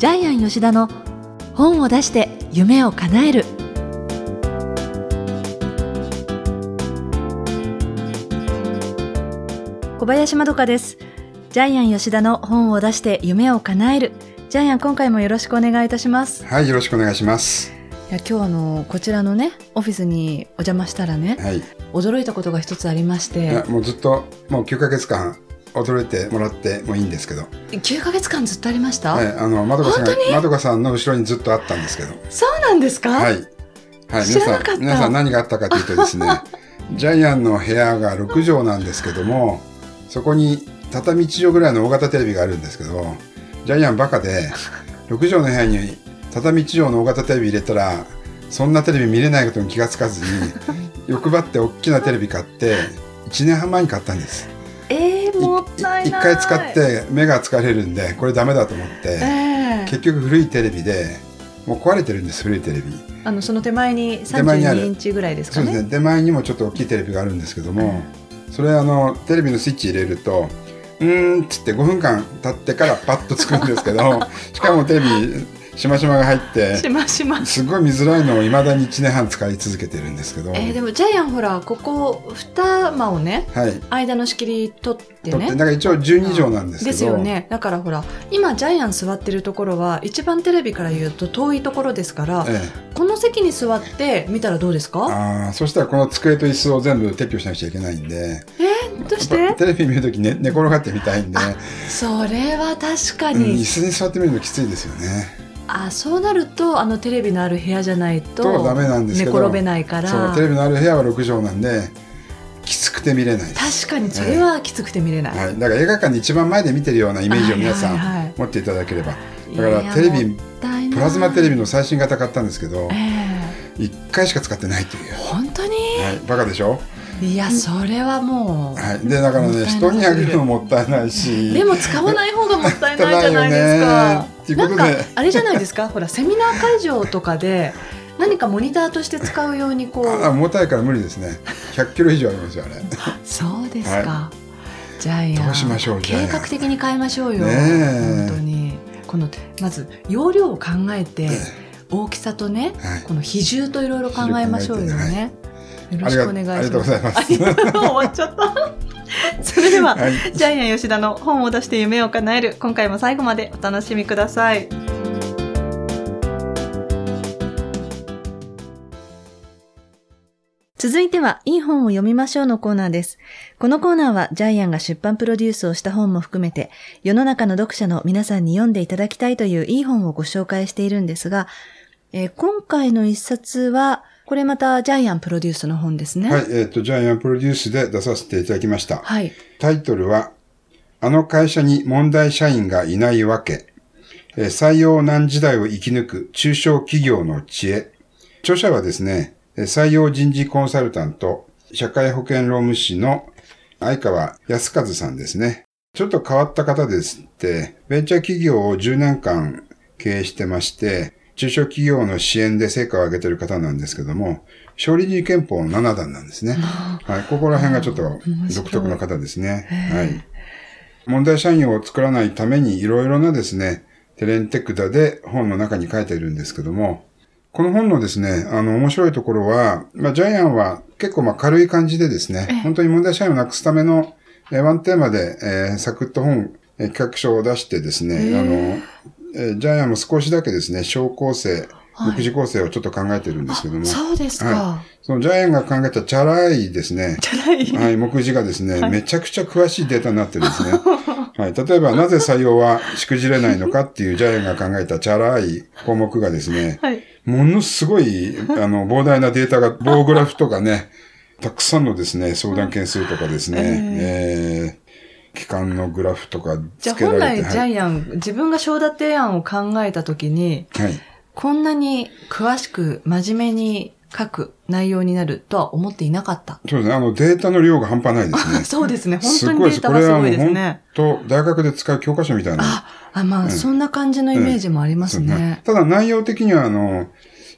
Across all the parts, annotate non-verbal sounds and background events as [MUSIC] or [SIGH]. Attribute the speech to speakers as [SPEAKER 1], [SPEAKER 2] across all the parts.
[SPEAKER 1] ジャイアン吉田の本を出して夢を叶える。小林まどかです。ジャイアン吉田の本を出して夢を叶える。ジャイアン今回もよろしくお願いいたします。
[SPEAKER 2] はい、よろしくお願いします。
[SPEAKER 1] いや今日あのこちらのねオフィスにお邪魔したらね
[SPEAKER 2] はい。い
[SPEAKER 1] 驚いたことが一つありまして。
[SPEAKER 2] や、もうずっと、もう9ヶ月間、驚いてもらってもいいんですけど。
[SPEAKER 1] 9ヶ月間ずっとありました、
[SPEAKER 2] はい、あの、まどかさんまどかさんの後ろにずっとあったんですけど。
[SPEAKER 1] そうなんですか、
[SPEAKER 2] はい。はい、皆さん、皆さん何があったかというとですね、[LAUGHS] ジャイアンの部屋が6畳なんですけども、そこに畳1畳ぐらいの大型テレビがあるんですけど、ジャイアンバカで、6畳の部屋に畳1畳の大型テレビ入れたら、そんなテレビ見れないことに気がつかずに、[LAUGHS] 欲張って大きなテレビ買って、1年半前に買ったんです。一回使って目が疲れるんで、これダメだと思って、
[SPEAKER 1] ええ。
[SPEAKER 2] 結局古いテレビで、もう壊れてるんです、古いテレビ。
[SPEAKER 1] あのその手前に
[SPEAKER 2] 手前にある。
[SPEAKER 1] 32インチぐらいですかね。
[SPEAKER 2] そうですね。手前にもちょっと大きいテレビがあるんですけども、それあの、テレビのスイッチ入れると、うーんっつって5分間経ってからパッとつくんですけど、[LAUGHS] しかもテレビ、しましまが入って、
[SPEAKER 1] しましま。す
[SPEAKER 2] ごい見づらいのを未だに1年半使い続けてるんですけど、
[SPEAKER 1] えー、でもジャイアンほらここ二間をね
[SPEAKER 2] はい。
[SPEAKER 1] 間の仕切り取ってね。
[SPEAKER 2] だから一応12畳なんですけど、
[SPEAKER 1] ですよね。だからほら今ジャイアン座ってるところは一番テレビから言うと遠いところですから
[SPEAKER 2] え
[SPEAKER 1] この席に座って見たらどうです
[SPEAKER 2] え、
[SPEAKER 1] か？
[SPEAKER 2] ああ、そしたらこの机と椅子を全部撤去しなくちゃいけないんで、
[SPEAKER 1] えー、どうして？
[SPEAKER 2] テレビ見るとき、ね、寝転がってみたいんで、
[SPEAKER 1] それは確か
[SPEAKER 2] うん、椅
[SPEAKER 1] に、
[SPEAKER 2] 子に座ってみるのきついですよね。
[SPEAKER 1] あそうなるとあのテレビのある部屋じゃないと
[SPEAKER 2] とダメなんです
[SPEAKER 1] 寝
[SPEAKER 2] けど。
[SPEAKER 1] 転べないか
[SPEAKER 2] そう
[SPEAKER 1] ら
[SPEAKER 2] テレビのある部屋は6畳なんできつくて見れない
[SPEAKER 1] 確かにそれはきつくて見れない、
[SPEAKER 2] はい、だから映画館で一番前で見てるようなイメージを皆さん
[SPEAKER 1] はいはいはい。
[SPEAKER 2] 持っていただければ。
[SPEAKER 1] い
[SPEAKER 2] だから
[SPEAKER 1] や
[SPEAKER 2] テレビプラズマテレビの最新型買ったんですけど
[SPEAKER 1] え
[SPEAKER 2] 1回しか使ってないという。
[SPEAKER 1] え、本当に？
[SPEAKER 2] はい、バカでしょ、
[SPEAKER 1] いやそれはもう、
[SPEAKER 2] はい、でだからね人にあげるのもったいないし。
[SPEAKER 1] でも使わない方がもったいないじゃないです
[SPEAKER 2] も
[SPEAKER 1] か [LAUGHS]
[SPEAKER 2] ったいうことで。
[SPEAKER 1] なんかあれじゃないですか？[LAUGHS] ほらセミナー会場とかで何かモニターとして使うようにこ
[SPEAKER 2] あ
[SPEAKER 1] う
[SPEAKER 2] 重たいから無理ですね。100キロ以上ありますよあれ。[LAUGHS]
[SPEAKER 1] そうですか、
[SPEAKER 2] は
[SPEAKER 1] ジャイアン
[SPEAKER 2] どうしまし
[SPEAKER 1] 計画的に変えましょうよ、
[SPEAKER 2] ねえ。
[SPEAKER 1] 本当に。このまず容量を考えて、
[SPEAKER 2] え
[SPEAKER 1] 大きさとね
[SPEAKER 2] はい。
[SPEAKER 1] この比重といろいろ考えましょうよね、よろ
[SPEAKER 2] ありが
[SPEAKER 1] しくお願いします。
[SPEAKER 2] ありがとうございます。[LAUGHS]
[SPEAKER 1] 終わっちゃった [LAUGHS] それでは、
[SPEAKER 2] はい
[SPEAKER 1] ジャイアン吉田の本を出して夢を叶える今回も最後までお楽しみください続いては、いい本を読みましょうのコーナーです。このコーナーは、ジャイアンが出版プロデュースをした本も含めて、世の中の読者の皆さんに読んでいただきたいといういい本をご紹介しているんですが、えー今回の一冊は、これまたジャイアンプロデュースの本ですね。
[SPEAKER 2] はい、えっ、と、ジャイアンプロデュースで出させていただきました。
[SPEAKER 1] はい。
[SPEAKER 2] タイトルは、あの会社に問題社員がいないわけ。えー採用難時代を生き抜く中小企業の知恵。著者はですね、えー採用人事コンサルタント、社会保険労務士の相川康和さんですね。ちょっと変わった方ですって、ベンチャー企業を10年間経営してまして、中小企業の支援で成果を上げてる方なんですけども、勝利人憲法7段なんですね。はい、ここら辺がちょっと独特の方ですね。はい。問題社員を作らないためにいろいろなですね、テレンテクダで本の中に書いているんですけども、この本のですね、あの、面白いところは、まあ、ジャイアンは結構まあ軽い感じでですね、本当に問題社員をなくすための、えーワンテーマで、えーサクッと本、えー企画書を出してですね、あの、えージャイアンも少しだけですね、小構成、
[SPEAKER 1] はい。
[SPEAKER 2] 目次構成をちょっと考えてるんですけども、
[SPEAKER 1] そうですか。
[SPEAKER 2] はそのジャイアンが考えたチャラいですね、
[SPEAKER 1] チャラい。
[SPEAKER 2] はい、目次がですね、めちゃくちゃ詳しいデータになってるんですね。[LAUGHS] はい、例えば、なぜ採用はしくじれないのかっていうジャイアンが考えたチャラい項目がですね、
[SPEAKER 1] はい。
[SPEAKER 2] ものすごい、あの、膨大なデータが、[LAUGHS] 棒グラフとかね、たくさんのですね、相談件数とかですね、[LAUGHS] えー期間のグラフとか
[SPEAKER 1] じゃあ
[SPEAKER 2] つけられて、
[SPEAKER 1] 本来ジ
[SPEAKER 2] はい。
[SPEAKER 1] ャイアン、自分が章立て案を考えたときに、
[SPEAKER 2] はい。
[SPEAKER 1] こんなに詳しく真面目に書く内容になるとは思っていなかった。
[SPEAKER 2] そうですね、あの、データの量が半端ないですね。
[SPEAKER 1] そうですね。本
[SPEAKER 2] す
[SPEAKER 1] 当にデータ
[SPEAKER 2] ごいです。これ
[SPEAKER 1] はすごいですね。
[SPEAKER 2] 当、大学で使う教科書みたいな。
[SPEAKER 1] あ、あまあ、
[SPEAKER 2] うん
[SPEAKER 1] そんな感じのイメージもあります
[SPEAKER 2] そうです
[SPEAKER 1] ね。
[SPEAKER 2] ただ内容的には、あの、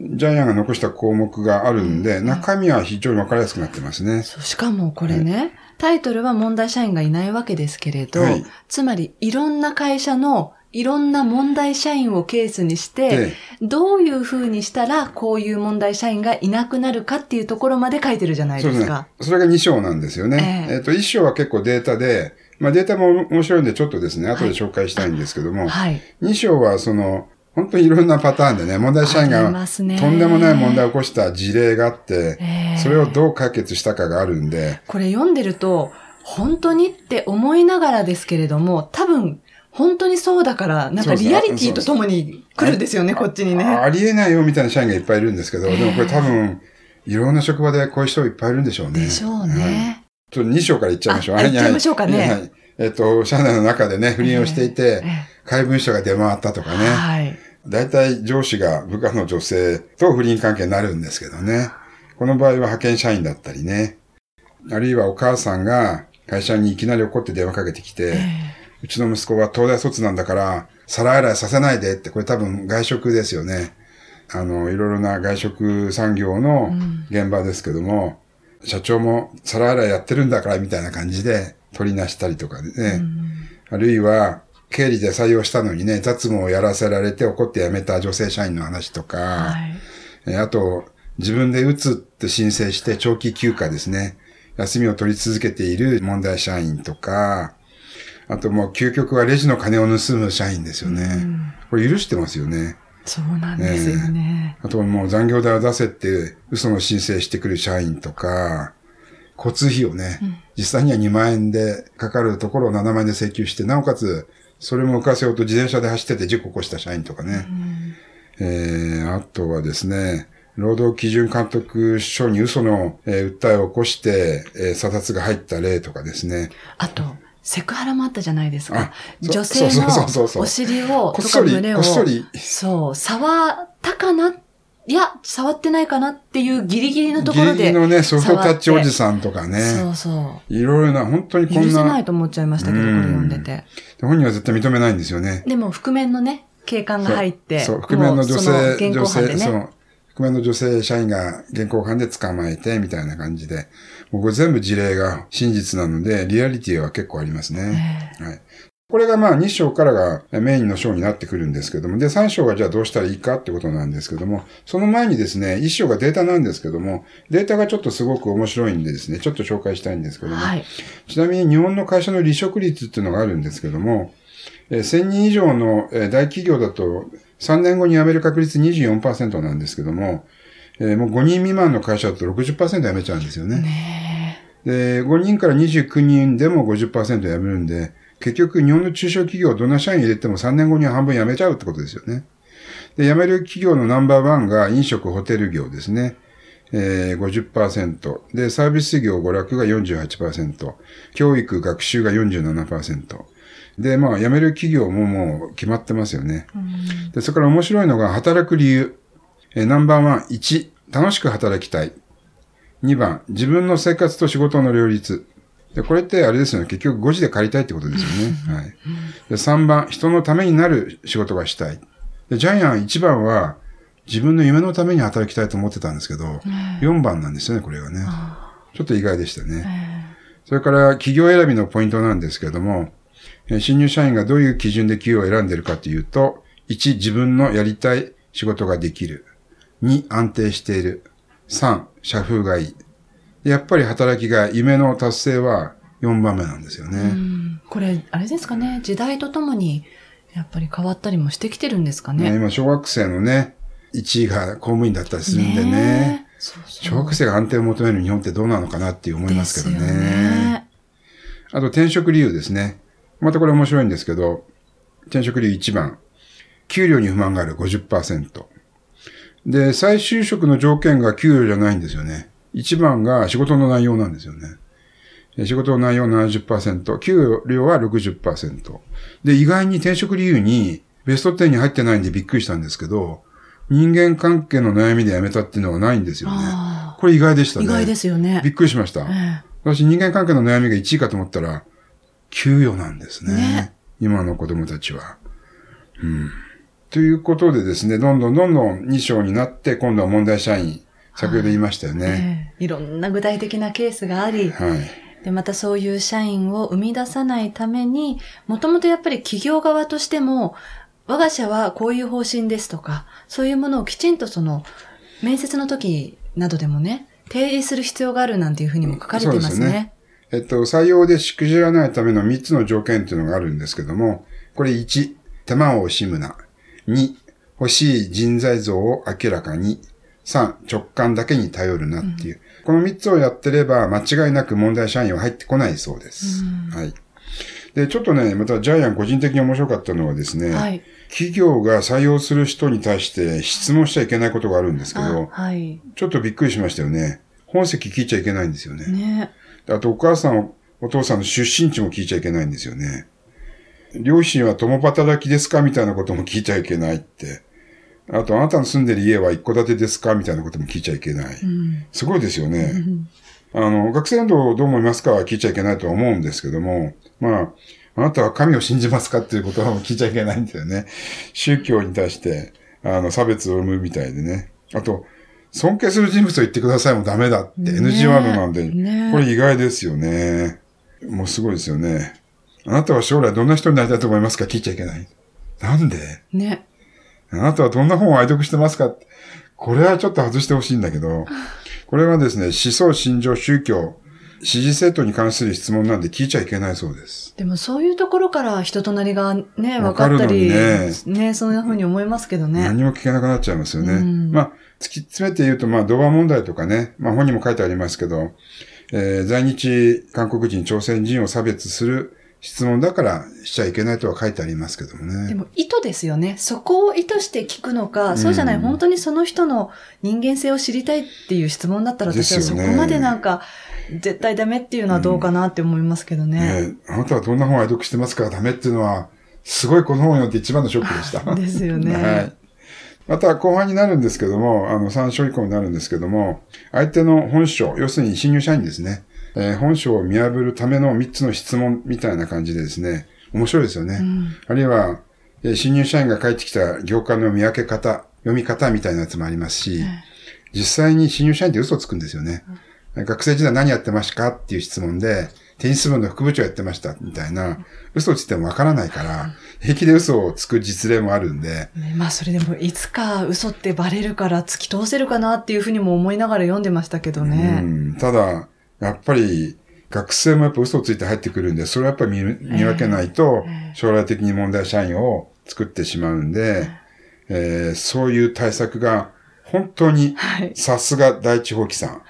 [SPEAKER 2] ジャイアンが残した項目があるんで、中身は非常にわかりやすくなってますね。
[SPEAKER 1] そうしかもこれね、タイトルは問題社員がいないわけですけれど、
[SPEAKER 2] はい
[SPEAKER 1] つまりいろんな会社のいろんな問題社員をケースにして、
[SPEAKER 2] で、
[SPEAKER 1] どういうふうにしたら、こういう問題社員がいなくなるかっていうところまで書いてるじゃない
[SPEAKER 2] です
[SPEAKER 1] か。。
[SPEAKER 2] それが2章なんですよね。
[SPEAKER 1] ええ
[SPEAKER 2] えっ、と、1章は結構データで、まあデータも面白いんでちょっとですね、後で紹介したいんですけども、
[SPEAKER 1] はい。
[SPEAKER 2] 2章はその、本当にいろんなパターンでね、問題社員がとんでもない問題を起こした事例があって、
[SPEAKER 1] ええ
[SPEAKER 2] それをどう解決したかがあるんで、
[SPEAKER 1] これ読んでると、本当にって思いながらですけれども、多分、本当にそうだから、なんかリアリティとともに来るんですよね、こっちにね。
[SPEAKER 2] ありえないよみたいな社員がいっぱいいるんですけど、
[SPEAKER 1] ええ
[SPEAKER 2] でもこれ多分、いろんな職場でこういう人いっぱいいるんでしょうね。
[SPEAKER 1] でしょう
[SPEAKER 2] はい
[SPEAKER 1] ね。
[SPEAKER 2] ちょっと2章から言っちゃいましょう。
[SPEAKER 1] あ言っちゃいましょうかね
[SPEAKER 2] えっと、社内の中でね、不倫をしていて、
[SPEAKER 1] え
[SPEAKER 2] 怪文書が出回ったとか
[SPEAKER 1] え
[SPEAKER 2] ね。
[SPEAKER 1] はい。
[SPEAKER 2] 大体上司が部下の女性と不倫関係になるんですけどね。この場合は派遣社員だったりね。あるいはお母さんが会社にいきなり怒って電話かけてきて、
[SPEAKER 1] え
[SPEAKER 2] うちの息子は東大卒なんだから、皿洗いさせないでって、これ多分外食ですよね。あの、いろいろな外食産業の現場ですけども、社長も皿洗いやってるんだからみたいな感じで取りなしたりとかね。あるいは、経理で採用したのにね、雑務をやらせられて怒って辞めた女性社員の話とか、
[SPEAKER 1] えはい。
[SPEAKER 2] えーあと、自分で打つって申請して長期休暇ですね。休みを取り続けている問題社員とか、あともう究極はレジの金を盗む社員ですよね。これ許してますよね。
[SPEAKER 1] そうなんですよね。
[SPEAKER 2] あともう残業代を出せって嘘の申請してくる社員とか、交通費をね、実際には2万円でかかるところを7万円で請求して、なおかつ、それも浮かせようと自転車で走ってて事故を起こした社員とかね。えー、あとはですね、労働基準監督署に嘘の、えー訴えを起こして、えー査察が入った例とかですね。
[SPEAKER 1] あと、セクハラもあったじゃないですか女性のお尻を、
[SPEAKER 2] ことっそり
[SPEAKER 1] か胸を、
[SPEAKER 2] こっそり
[SPEAKER 1] そう、触ったかないや、触ってないかなっていうギリギリのところで。
[SPEAKER 2] ギリギリのね、ソフトタッチおじ
[SPEAKER 1] ん
[SPEAKER 2] さんとかね。
[SPEAKER 1] そうそ
[SPEAKER 2] いろいろな、本当に
[SPEAKER 1] う。
[SPEAKER 2] こんな
[SPEAKER 1] 許せない、と思っちゃいましたけど、これ
[SPEAKER 2] うん
[SPEAKER 1] 読んでて。
[SPEAKER 2] 本人は絶対認めないんですよね。
[SPEAKER 1] でも、覆面のね、警官が入って、
[SPEAKER 2] そう、覆面の女性、
[SPEAKER 1] 現
[SPEAKER 2] 女性。そう、覆面の女性社員が現行犯で捕まえて、みたいな感じで。もうこれ全部事例が真実なので、リアリティは結構ありますね。はい。これがまあ2章からがメインの章になってくるんですけども、で3章がじゃあどうしたらいいかってことなんですけども、その前にですね、1章がデータなんですけども、データがちょっとすごく面白いんでですね、ちょっと紹介したいんですけども、
[SPEAKER 1] はい。
[SPEAKER 2] ちなみに日本の会社の離職率っていうのがあるんですけども、えー1000人以上のえー大企業だと3年後に辞める確率24%なんですけども、えーもう5人未満の会社だと60%辞めちゃうんですよね。
[SPEAKER 1] ね
[SPEAKER 2] で、5人から29人でも50%辞めるんで、結局日本の中小企業どんな社員入れても3年後には半分辞めちゃうってことですよね。で、辞める企業のナンバーワンが飲食ホテル業ですね。えー、50%。で、サービス業娯楽が48%。教育学習が47%。で、まあ、辞める企業ももう決まってますよね。で、それから面白いのが働く理由。えーナンバーワン、1、楽しく働きたい。2番、自分の生活と仕事の両立。で、これってあれですよね。結局5時で借りたいってことですよね。はい。で、3番、人のためになる仕事がしたい。で、ジャイアン1番は、自分の夢のために働きたいと思ってたんですけど、4番なんですよね、これがね。ちょっと意外でしたね。それから、企業選びのポイントなんですけども、えー新入社員がどういう基準で企業を選んでいるかというと、1、自分のやりたい仕事ができる。2、安定している。3、社風がいい。でやっぱり働きが夢の達成は4番目なんですよね。
[SPEAKER 1] うんこれ、あれですかね、時代とともに、やっぱり変わったりもしてきてるんですかね。
[SPEAKER 2] ね今、小学生のね、1位が公務員だったりするんでね。
[SPEAKER 1] えそうそう
[SPEAKER 2] 小学生が安定を求める日本ってどうなのかなって思いますけど
[SPEAKER 1] ですよ
[SPEAKER 2] ね。あと転職理由ですね。またこれ面白いんですけど、転職理由1番。給料に不満がある50%。で、再就職の条件が給料じゃないんですよね。1番が仕事の内容なんですよね。え仕事の内容70%、給料は60%。で、意外に転職理由にベスト10に入ってないんでびっくりしたんですけど、人間関係の悩みで辞めたっていうのはないんですよね。
[SPEAKER 1] あ
[SPEAKER 2] これ意外でしたね。
[SPEAKER 1] 意外ですよね。
[SPEAKER 2] びっくりしました。
[SPEAKER 1] え
[SPEAKER 2] 私人間関係の悩みが1位かと思ったら、給与なんですね。
[SPEAKER 1] ね
[SPEAKER 2] 今の子供たちは。うん。ということでですね、どんどんどんどん2章になって、今度は問題社員。先ほど言いましたよ
[SPEAKER 1] え
[SPEAKER 2] ね。
[SPEAKER 1] ええいろんな具体的なケースがあり、
[SPEAKER 2] はい。
[SPEAKER 1] で、またそういう社員を生み出さないために、もともとやっぱり企業側としても、我が社はこういう方針ですとか、そういうものをきちんとその、面接の時などでもね、提示する必要があるなんていうふうにも書かれてますね。
[SPEAKER 2] そうですねえっと、採用でしくじらないための3つの条件っていうのがあるんですけども、これ1、手間を惜しむな。2、欲しい人材像を明らかに。3、直感だけに頼るなっていう。うん、この3つをやってれば間違いなく問題社員は入ってこないそうです。はい。で、ちょっとね、またジャイアン個人的に面白かったのはですね、はい、企業が採用する人に対して質問しちゃいけないことがあるんですけど、はい、ちょっとびっくりしましたよね。本籍聞いちゃいけないんですよね。ねあとお母さん、お父さんの出身地も聞いちゃいけないんですよね。両親は共働きですかみたいなことも聞いちゃいけないって。あと、あなたの住んでる家は一戸建てですか？みたいなことも聞いちゃいけない。うん、すごいですよね。あの、学生運動どう思いますかは聞いちゃいけないとは思うんですけども、まあ、あなたは神を信じますかっていうことは聞いちゃいけないんだよね。宗教に対して、あの、差別を生むみたいでね。あと、尊敬する人物を言ってくださいもダメだって NG ワードなんで、ね、これ意外ですよね。もうすごいですよね。あなたは将来どんな人になりたいと思いますか？聞いちゃいけない。なんで？ね。あなたはどんな本を愛読してますか？これはちょっと外してほしいんだけど、[LAUGHS] これはですね、思想、信条、宗教、支持政党に関する質問なんで聞いちゃいけないそうです。
[SPEAKER 1] でもそういうところから人となりがね、分かったり、ね、ね、そんな風に思いますけどね。
[SPEAKER 2] 何も聞けなくなっちゃいますよね。うん、まあ、突き詰めて言うと、まあ、動画問題とかね、まあ本にも書いてありますけど、えー、在日韓国人、朝鮮人を差別する質問だからしちゃいけないとは書いてありますけどもね。
[SPEAKER 1] でも意図ですよね。そこを意図して聞くのか、そうじゃない、本当にその人の人間性を知りたいっていう質問だったら私はそこまでなんか、絶対ダメっていうのはどうかなって思いますけどね。うん、
[SPEAKER 2] ねあなたはどんな本を愛読してますかダメっていうのは、すごいこの本を読んで一番のショックでした。[LAUGHS]
[SPEAKER 1] ですよね。[LAUGHS] はい。
[SPEAKER 2] また後半になるんですけども、あの、参照以降になるんですけども、相手の本性、要するに新入社員ですね。えー、本性を見破るための3つの質問みたいな感じでですね、面白いですよね。うん、あるいは、えー、新入社員が書いてきた業界の見分け方、読み方みたいなやつもありますし、実際に新入社員って嘘をつくんですよね。うん、学生時代何やってましたかっていう質問で、テニス部の副部長やってました、みたいな、嘘をついてもわからないから、平気で嘘をつく実例もあるんで。
[SPEAKER 1] ね、まあそれでもいつか嘘ってバレるから突き通せるかなっていうふうにも思いながら読んでましたけどね。
[SPEAKER 2] うん、ただ、やっぱり、学生もやっぱ嘘をついて入ってくるんで、それはやっぱり見見分けないと、将来的に問題社員を作ってしまうんで、えー、そういう対策が本当にさすが第一放棄さん。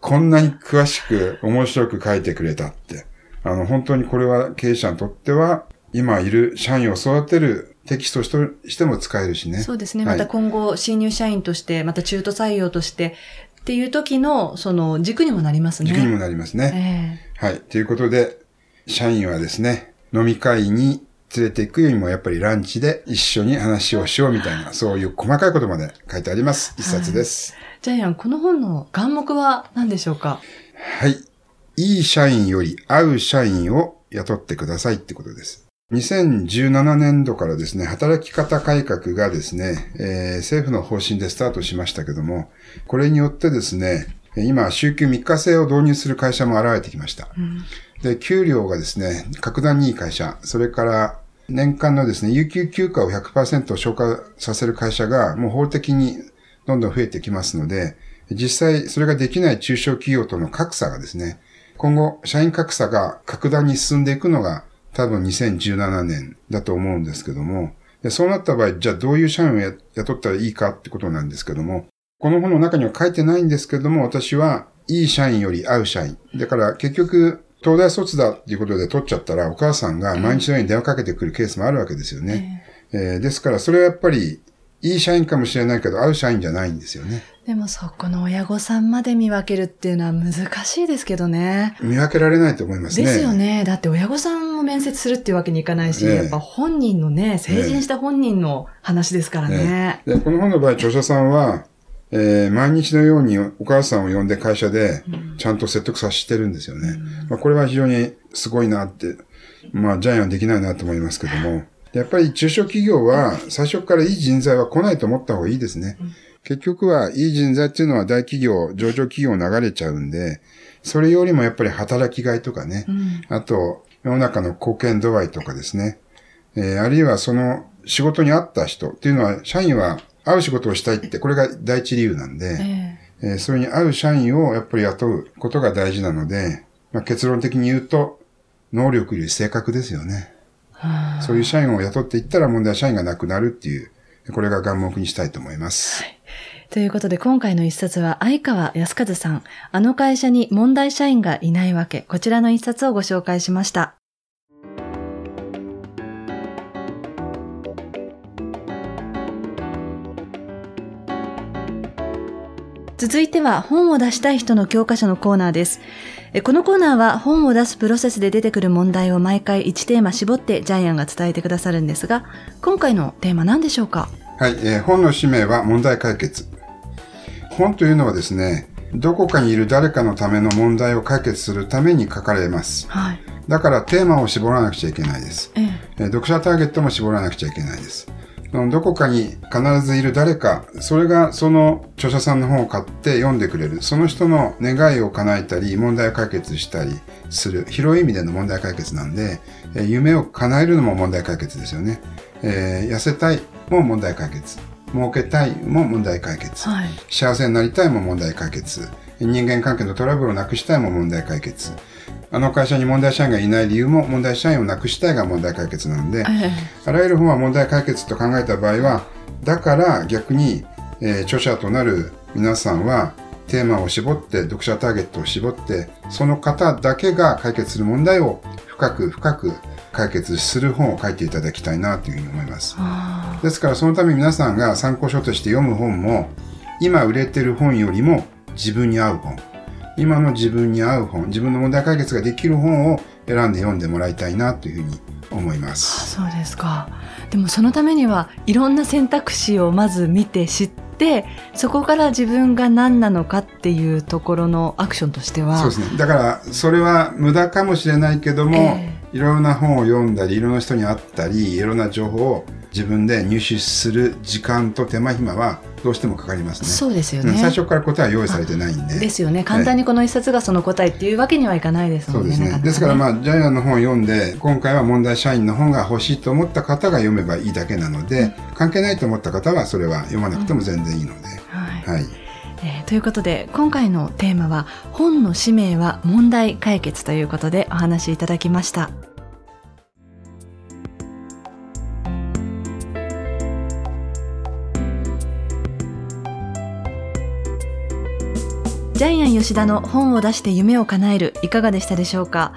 [SPEAKER 2] こんなに詳しく面白く書いてくれたって。あの、本当にこれは経営者にとっては、今いる社員を育てるテキストとしても使えるしね。
[SPEAKER 1] そうですね。また今後、新入社員として、また中途採用として、っていう時の、その軸にもなりますね。
[SPEAKER 2] 軸にもなりますね。えー、はい。ということで、社員はですね、飲み会に連れて行くよりもやっぱりランチで一緒に話をしようみたいな、そういう細かいことまで書いてあります。一冊です。はい
[SPEAKER 1] ジャイアン、この本の眼目は何でしょうか？
[SPEAKER 2] はい。いい社員より合う社員を雇ってくださいってことです。2017年度からですね、働き方改革がですね、えー、政府の方針でスタートしましたけども、これによってですね、今、週休3日制を導入する会社も現れてきました。うん、で、給料がですね、格段にいい会社、それから年間のですね、有給休暇を100%消化させる会社がもう法的にどんどん増えてきますので、実際それができない中小企業との格差がですね、今後社員格差が格段に進んでいくのが多分2017年だと思うんですけども、そうなった場合、じゃあどういう社員を雇ったらいいかってことなんですけども、この本の中には書いてないんですけども、私はいい社員より合う社員。だから結局、東大卒だっていうことで取っちゃったら、お母さんが毎日のように電話かけてくるケースもあるわけですよね。えー、えー、ですから、それはやっぱりいい社員かもしれないけど、合う社員じゃないんですよね。
[SPEAKER 1] でもそこの親御さんまで見分けるっていうのは難しいですけどね。
[SPEAKER 2] 見分けられないと思いますね。
[SPEAKER 1] ですよね。だって親御さんも面接するっていうわけにいかないし、ね、やっぱ本人のね、成人した本人の話ですからね。ね
[SPEAKER 2] でこの本の場合、著者さんは、えー、毎日のようにお母さんを呼んで会社でちゃんと説得させてるんですよね。うん、まあ、これは非常にすごいなって、まあジャイアンはできないなと思いますけども、やっぱり中小企業は最初からいい人材は来ないと思った方がいいですね。結局はいい人材っていうのは大企業、上場企業流れちゃうんで、それよりもやっぱり働きがいとかね、
[SPEAKER 1] うん。
[SPEAKER 2] あと、世の中の貢献度合いとかですね、えーあるいはその仕事に合った人っていうのは、社員は合う仕事をしたいって、これが第一理由なんで、
[SPEAKER 1] え
[SPEAKER 2] えーそれに合う社員をやっぱり雇うことが大事なので、まあ、結論的に言うと、能力より性格ですよね。そういう社員を雇っていったら問題は社員がなくなるっていう、これが眼目にしたいと思います。
[SPEAKER 1] ということで今回の一冊は相川康和さん、あの会社に問題社員がいないわけ、こちらの一冊をご紹介しました。続いては本を出したい人の教科書のコーナーです。えこのコーナーは本を出すプロセスで出てくる問題を毎回1テーマ絞ってジャイアンが伝えてくださるんですが、今回のテーマ何でしょうか？
[SPEAKER 2] はい、えー本の使命は問題解決。本というのはですね、どこかにいる誰かのための問題を解決するために書かれます。
[SPEAKER 1] はい。
[SPEAKER 2] だからテーマを絞らなくちゃいけないです。
[SPEAKER 1] ええ。
[SPEAKER 2] えー読者ターゲットも絞らなくちゃいけないです。どこかに必ずいる誰か、それがその著者さんの本を買って読んでくれる。その人の願いを叶えたり、問題を解決したりする。広い意味での問題解決なんで、えー夢を叶えるのも問題解決ですよね。えー痩せたいも問題解決。儲けたいも問題解決。
[SPEAKER 1] はい。
[SPEAKER 2] 幸せになりたいも問題解決。人間関係のトラブルをなくしたいも問題解決。あの会社に問題社員がいない理由も問題社員をなくしたいが問題解決なので、
[SPEAKER 1] え
[SPEAKER 2] あらゆる本は問題解決と考えた場合は、だから逆に、えー著者となる皆さんはテーマを絞って、読者ターゲットを絞って、その方だけが解決する問題を深く深く解決する本を書いていただきたいなというふうに思います。
[SPEAKER 1] あ
[SPEAKER 2] ですからそのために皆さんが参考書として読む本も、今売れてる本よりも自分に合う本。今の自分に合う本、自分の問題解決ができる本を選んで読んでもらいたいなというふうに思いま
[SPEAKER 1] あ
[SPEAKER 2] す。
[SPEAKER 1] そうですか。でもそのためにはいろんな選択肢をまず見て知って、そこから自分が何なのかっていうところのアクションとしては。
[SPEAKER 2] そうですね。だから、それは無駄かもしれないけども、
[SPEAKER 1] え
[SPEAKER 2] いろんな本を読んだり、いろんな人に会ったり、いろんな情報を自分で入手する時間と手間暇はどうしてもかかりますね。
[SPEAKER 1] そうですよね。
[SPEAKER 2] うん最初から答えは用意されてないんで。
[SPEAKER 1] ですよね。簡単にこの一冊がその答えっていうわけにはいかないですもんね。
[SPEAKER 2] そうですね。
[SPEAKER 1] なかね
[SPEAKER 2] ですからまあ、ジャイアンの本を読んで、今回は問題社員の本が欲しいと思った方が読めばいいだけなので、関係ないと思った方はそれは読まなくても全然いいので。
[SPEAKER 1] はい
[SPEAKER 2] はい。
[SPEAKER 1] えーということで今回のテーマは本の使命は問題解決ということでお話しいただきましたジャイアン吉田の本を出して夢を叶えるいかがでしたでしょうか？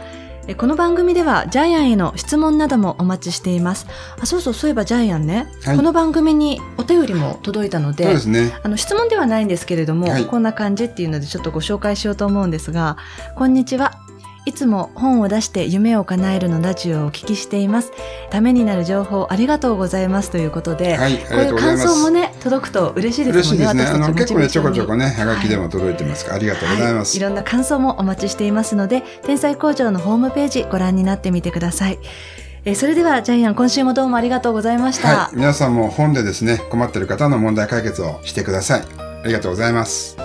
[SPEAKER 1] えこの番組ではジャイアンへの質問などもお待ちしています。あそうそうそういえばジャイアンね、
[SPEAKER 2] はい。
[SPEAKER 1] この番組にお便りも届いたので
[SPEAKER 2] そうですね。
[SPEAKER 1] あの質問ではないんですけれども、
[SPEAKER 2] はい。
[SPEAKER 1] こんな感じっていうのでちょっとご紹介しようと思うんですが、こんにちは。いつも本を出して夢を叶えるのラジオをお聞きしています。ためになる情報ありがとうございますということで、
[SPEAKER 2] はい、
[SPEAKER 1] こういう感想もね、届くと嬉しいです
[SPEAKER 2] 嬉し
[SPEAKER 1] もんね。
[SPEAKER 2] いですね。あの、結構ね、ちょこちょこ
[SPEAKER 1] ね。
[SPEAKER 2] ね、はがきでも届いてますから、ありがとうございます。
[SPEAKER 1] はい、いろんな感想もお待ちしていますので、天才工場のホームページご覧になってみてください。えーそれではジャイアン今週もどうもありがとうございました。
[SPEAKER 2] はい。皆さんも本でですね、困っている方の問題解決をしてください。ありがとうございます。